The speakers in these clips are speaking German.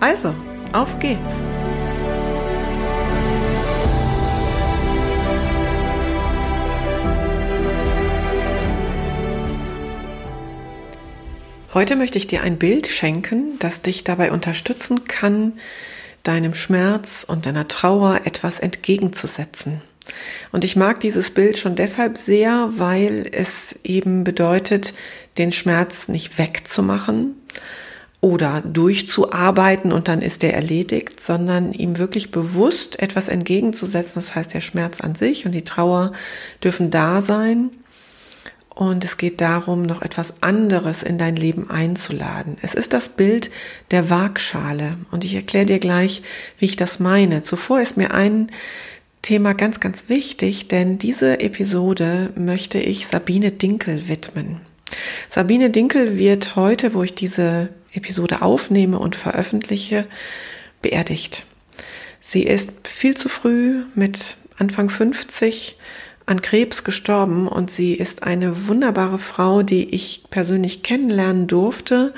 Also, auf geht's! Heute möchte ich dir ein Bild schenken, das dich dabei unterstützen kann, deinem Schmerz und deiner Trauer etwas entgegenzusetzen. Und ich mag dieses Bild schon deshalb sehr, weil es eben bedeutet, den Schmerz nicht wegzumachen, oder durchzuarbeiten und dann ist er erledigt, sondern ihm wirklich bewusst etwas entgegenzusetzen. Das heißt, der Schmerz an sich und die Trauer dürfen da sein. Und es geht darum, noch etwas anderes in dein Leben einzuladen. Es ist das Bild der Waagschale. Und ich erkläre dir gleich, wie ich das meine. Zuvor ist mir ein Thema ganz, ganz wichtig, denn diese Episode möchte ich Sabine Dinkel widmen. Sabine Dinkel wird heute, wo ich diese Episode aufnehme und veröffentliche, beerdigt. Sie ist viel zu früh mit Anfang 50 an Krebs gestorben und sie ist eine wunderbare Frau, die ich persönlich kennenlernen durfte.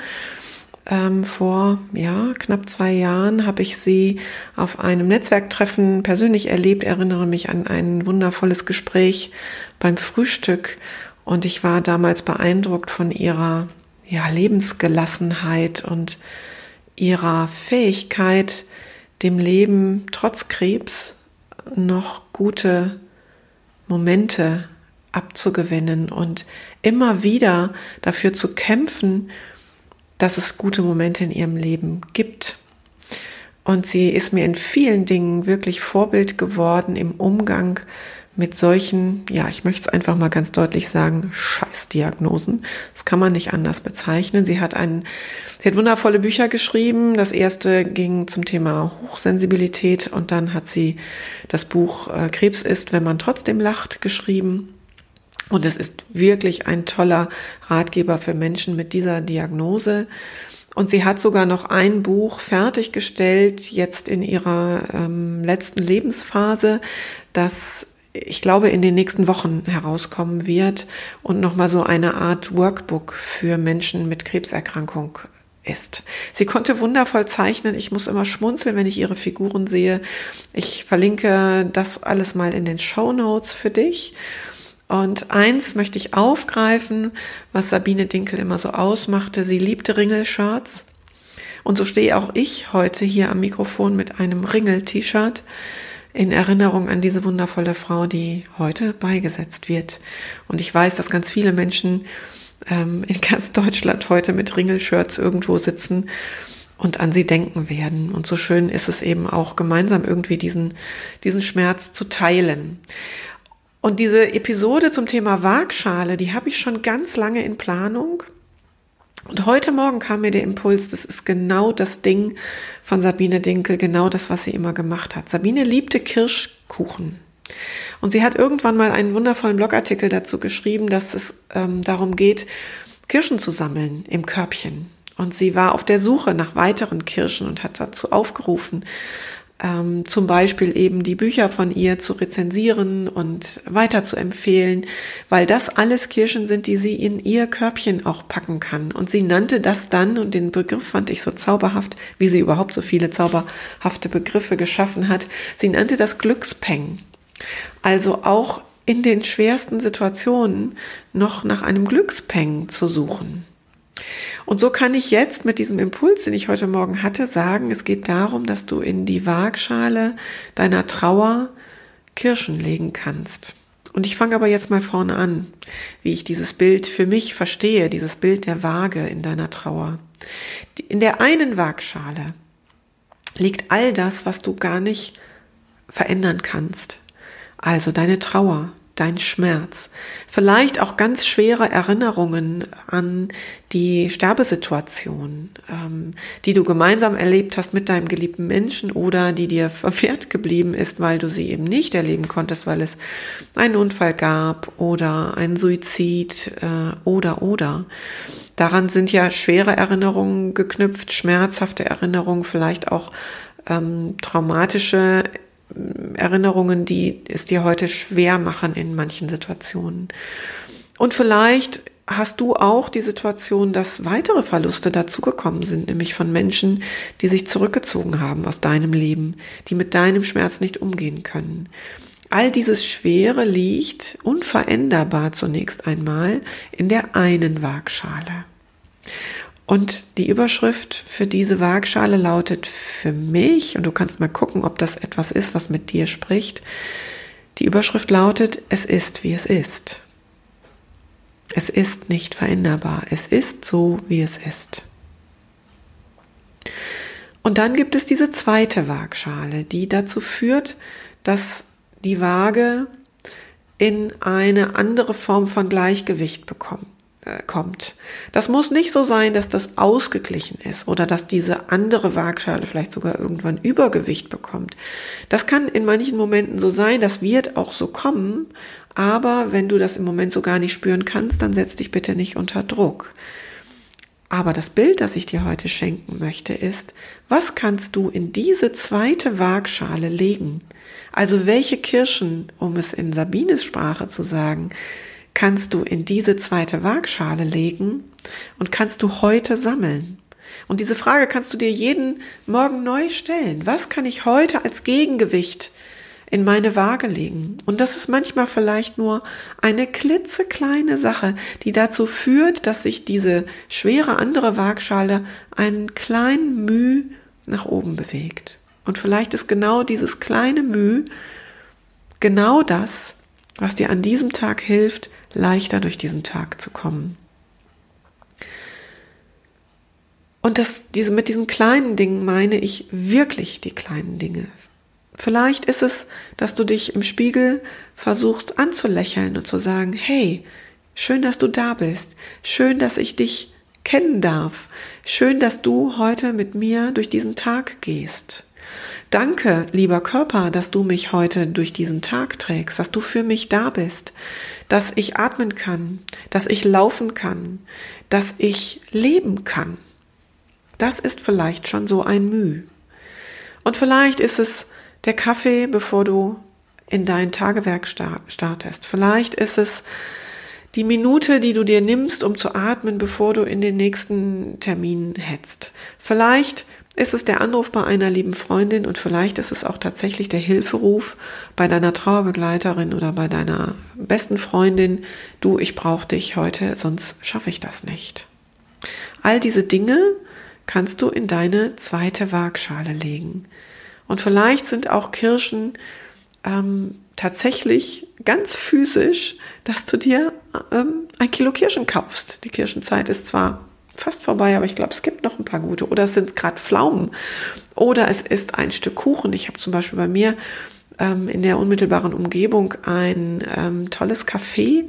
Ähm, vor ja knapp zwei Jahren habe ich sie auf einem Netzwerktreffen persönlich erlebt. Erinnere mich an ein wundervolles Gespräch beim Frühstück und ich war damals beeindruckt von ihrer ja, Lebensgelassenheit und ihrer Fähigkeit, dem Leben trotz Krebs noch gute Momente abzugewinnen und immer wieder dafür zu kämpfen, dass es gute Momente in ihrem Leben gibt. Und sie ist mir in vielen Dingen wirklich Vorbild geworden im Umgang mit solchen, ja, ich möchte es einfach mal ganz deutlich sagen, Scheißdiagnosen. Das kann man nicht anders bezeichnen. Sie hat ein, sie hat wundervolle Bücher geschrieben. Das erste ging zum Thema Hochsensibilität und dann hat sie das Buch äh, Krebs ist, wenn man trotzdem lacht, geschrieben. Und es ist wirklich ein toller Ratgeber für Menschen mit dieser Diagnose. Und sie hat sogar noch ein Buch fertiggestellt, jetzt in ihrer ähm, letzten Lebensphase, das ich glaube, in den nächsten Wochen herauskommen wird und nochmal so eine Art Workbook für Menschen mit Krebserkrankung ist. Sie konnte wundervoll zeichnen. Ich muss immer schmunzeln, wenn ich ihre Figuren sehe. Ich verlinke das alles mal in den Show Notes für dich. Und eins möchte ich aufgreifen, was Sabine Dinkel immer so ausmachte. Sie liebte Ringelshirts. Und so stehe auch ich heute hier am Mikrofon mit einem Ringel-T-Shirt in Erinnerung an diese wundervolle Frau, die heute beigesetzt wird. Und ich weiß, dass ganz viele Menschen ähm, in ganz Deutschland heute mit Ringelshirts irgendwo sitzen und an sie denken werden. Und so schön ist es eben auch gemeinsam irgendwie diesen, diesen Schmerz zu teilen. Und diese Episode zum Thema Waagschale, die habe ich schon ganz lange in Planung. Und heute Morgen kam mir der Impuls, das ist genau das Ding von Sabine Dinkel, genau das, was sie immer gemacht hat. Sabine liebte Kirschkuchen. Und sie hat irgendwann mal einen wundervollen Blogartikel dazu geschrieben, dass es ähm, darum geht, Kirschen zu sammeln im Körbchen. Und sie war auf der Suche nach weiteren Kirschen und hat dazu aufgerufen, ähm, zum Beispiel eben die Bücher von ihr zu rezensieren und weiter zu empfehlen, weil das alles Kirschen sind, die sie in ihr Körbchen auch packen kann. Und sie nannte das dann, und den Begriff fand ich so zauberhaft, wie sie überhaupt so viele zauberhafte Begriffe geschaffen hat, sie nannte das Glückspeng. Also auch in den schwersten Situationen noch nach einem Glückspeng zu suchen. Und so kann ich jetzt mit diesem Impuls, den ich heute Morgen hatte, sagen, es geht darum, dass du in die Waagschale deiner Trauer Kirschen legen kannst. Und ich fange aber jetzt mal vorne an, wie ich dieses Bild für mich verstehe, dieses Bild der Waage in deiner Trauer. In der einen Waagschale liegt all das, was du gar nicht verändern kannst. Also deine Trauer, dein Schmerz, vielleicht auch ganz schwere Erinnerungen an die Sterbesituation, ähm, die du gemeinsam erlebt hast mit deinem geliebten Menschen oder die dir verwehrt geblieben ist, weil du sie eben nicht erleben konntest, weil es einen Unfall gab oder einen Suizid äh, oder oder. Daran sind ja schwere Erinnerungen geknüpft, schmerzhafte Erinnerungen, vielleicht auch ähm, traumatische Erinnerungen, die es dir heute schwer machen in manchen Situationen. Und vielleicht hast du auch die Situation, dass weitere Verluste dazugekommen sind, nämlich von Menschen, die sich zurückgezogen haben aus deinem Leben, die mit deinem Schmerz nicht umgehen können. All dieses Schwere liegt unveränderbar zunächst einmal in der einen Waagschale. Und die Überschrift für diese Waagschale lautet für mich, und du kannst mal gucken, ob das etwas ist, was mit dir spricht. Die Überschrift lautet, es ist, wie es ist. Es ist nicht veränderbar. Es ist so, wie es ist. Und dann gibt es diese zweite Waagschale, die dazu führt, dass die Waage in eine andere Form von Gleichgewicht bekommt. Äh, kommt. Das muss nicht so sein, dass das ausgeglichen ist oder dass diese andere Waagschale vielleicht sogar irgendwann Übergewicht bekommt. Das kann in manchen Momenten so sein, das wird auch so kommen, aber wenn du das im Moment so gar nicht spüren kannst, dann setz dich bitte nicht unter Druck. Aber das Bild, das ich dir heute schenken möchte, ist, was kannst du in diese zweite Waagschale legen? Also welche Kirschen, um es in Sabines Sprache zu sagen, kannst du in diese zweite Waagschale legen und kannst du heute sammeln. Und diese Frage kannst du dir jeden Morgen neu stellen. Was kann ich heute als Gegengewicht in meine Waage legen? Und das ist manchmal vielleicht nur eine klitzekleine Sache, die dazu führt, dass sich diese schwere andere Waagschale einen kleinen Mühe nach oben bewegt. Und vielleicht ist genau dieses kleine Mühe genau das, was dir an diesem Tag hilft, leichter durch diesen Tag zu kommen. Und das, diese, mit diesen kleinen Dingen meine ich wirklich die kleinen Dinge. Vielleicht ist es, dass du dich im Spiegel versuchst anzulächeln und zu sagen, hey, schön, dass du da bist. Schön, dass ich dich kennen darf. Schön, dass du heute mit mir durch diesen Tag gehst. Danke, lieber Körper, dass du mich heute durch diesen Tag trägst, dass du für mich da bist, dass ich atmen kann, dass ich laufen kann, dass ich leben kann. Das ist vielleicht schon so ein Mühe. Und vielleicht ist es der Kaffee, bevor du in dein Tagewerk startest. Vielleicht ist es die Minute, die du dir nimmst, um zu atmen, bevor du in den nächsten Termin hetzt. Vielleicht ist es der Anruf bei einer lieben Freundin und vielleicht ist es auch tatsächlich der Hilferuf bei deiner Trauerbegleiterin oder bei deiner besten Freundin, du, ich brauche dich heute, sonst schaffe ich das nicht. All diese Dinge kannst du in deine zweite Waagschale legen. Und vielleicht sind auch Kirschen ähm, tatsächlich ganz physisch, dass du dir ähm, ein Kilo Kirschen kaufst. Die Kirschenzeit ist zwar fast vorbei, aber ich glaube, es gibt noch ein paar gute. Oder es sind gerade Pflaumen. Oder es ist ein Stück Kuchen. Ich habe zum Beispiel bei mir ähm, in der unmittelbaren Umgebung ein ähm, tolles Café,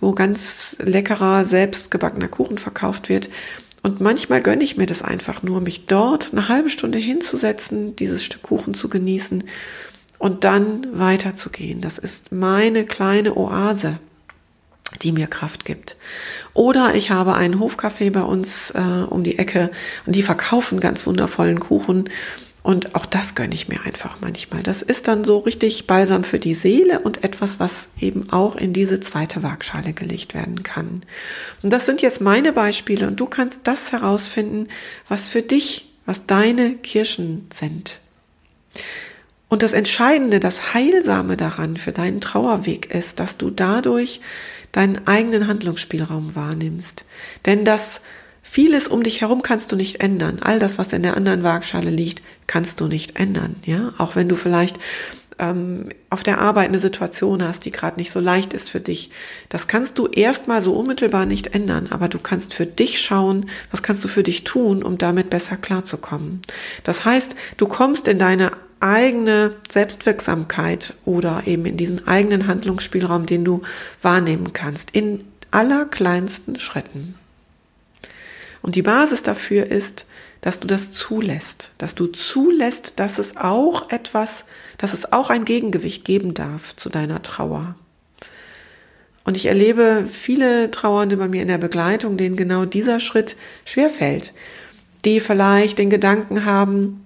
wo ganz leckerer, selbstgebackener Kuchen verkauft wird. Und manchmal gönne ich mir das einfach nur, mich dort eine halbe Stunde hinzusetzen, dieses Stück Kuchen zu genießen und dann weiterzugehen. Das ist meine kleine Oase die mir Kraft gibt. Oder ich habe einen Hofcafé bei uns äh, um die Ecke und die verkaufen ganz wundervollen Kuchen. Und auch das gönne ich mir einfach manchmal. Das ist dann so richtig balsam für die Seele und etwas, was eben auch in diese zweite Waagschale gelegt werden kann. Und das sind jetzt meine Beispiele und du kannst das herausfinden, was für dich, was deine Kirschen sind. Und das Entscheidende, das Heilsame daran für deinen Trauerweg ist, dass du dadurch deinen eigenen Handlungsspielraum wahrnimmst. Denn das vieles um dich herum kannst du nicht ändern. All das, was in der anderen Waagschale liegt, kannst du nicht ändern. Ja, auch wenn du vielleicht ähm, auf der Arbeit eine Situation hast, die gerade nicht so leicht ist für dich. Das kannst du erstmal so unmittelbar nicht ändern, aber du kannst für dich schauen, was kannst du für dich tun, um damit besser klarzukommen. Das heißt, du kommst in deine eigene Selbstwirksamkeit oder eben in diesen eigenen Handlungsspielraum, den du wahrnehmen kannst, in allerkleinsten Schritten. Und die Basis dafür ist, dass du das zulässt, dass du zulässt, dass es auch etwas, dass es auch ein Gegengewicht geben darf zu deiner Trauer. Und ich erlebe viele Trauernde bei mir in der Begleitung, denen genau dieser Schritt schwerfällt, die vielleicht den Gedanken haben,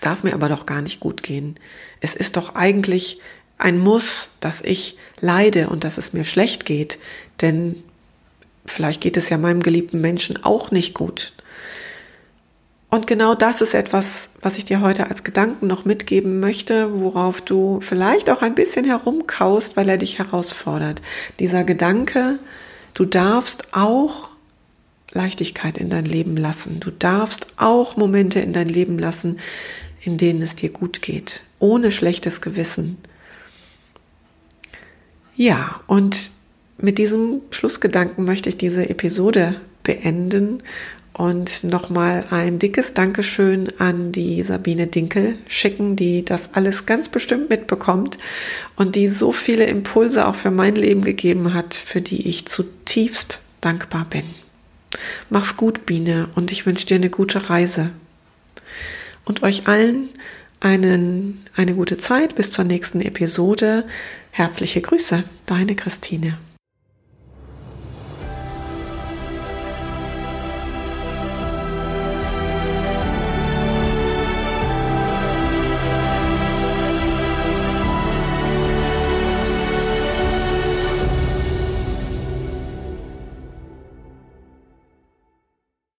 es darf mir aber doch gar nicht gut gehen. Es ist doch eigentlich ein Muss, dass ich leide und dass es mir schlecht geht, denn vielleicht geht es ja meinem geliebten Menschen auch nicht gut. Und genau das ist etwas, was ich dir heute als Gedanken noch mitgeben möchte, worauf du vielleicht auch ein bisschen herumkaust, weil er dich herausfordert. Dieser Gedanke, du darfst auch Leichtigkeit in dein Leben lassen. Du darfst auch Momente in dein Leben lassen, in denen es dir gut geht, ohne schlechtes Gewissen. Ja, und mit diesem Schlussgedanken möchte ich diese Episode beenden und nochmal ein dickes Dankeschön an die Sabine Dinkel schicken, die das alles ganz bestimmt mitbekommt und die so viele Impulse auch für mein Leben gegeben hat, für die ich zutiefst dankbar bin. Mach's gut, Biene, und ich wünsche dir eine gute Reise. Und euch allen einen, eine gute Zeit bis zur nächsten Episode. Herzliche Grüße, deine Christine.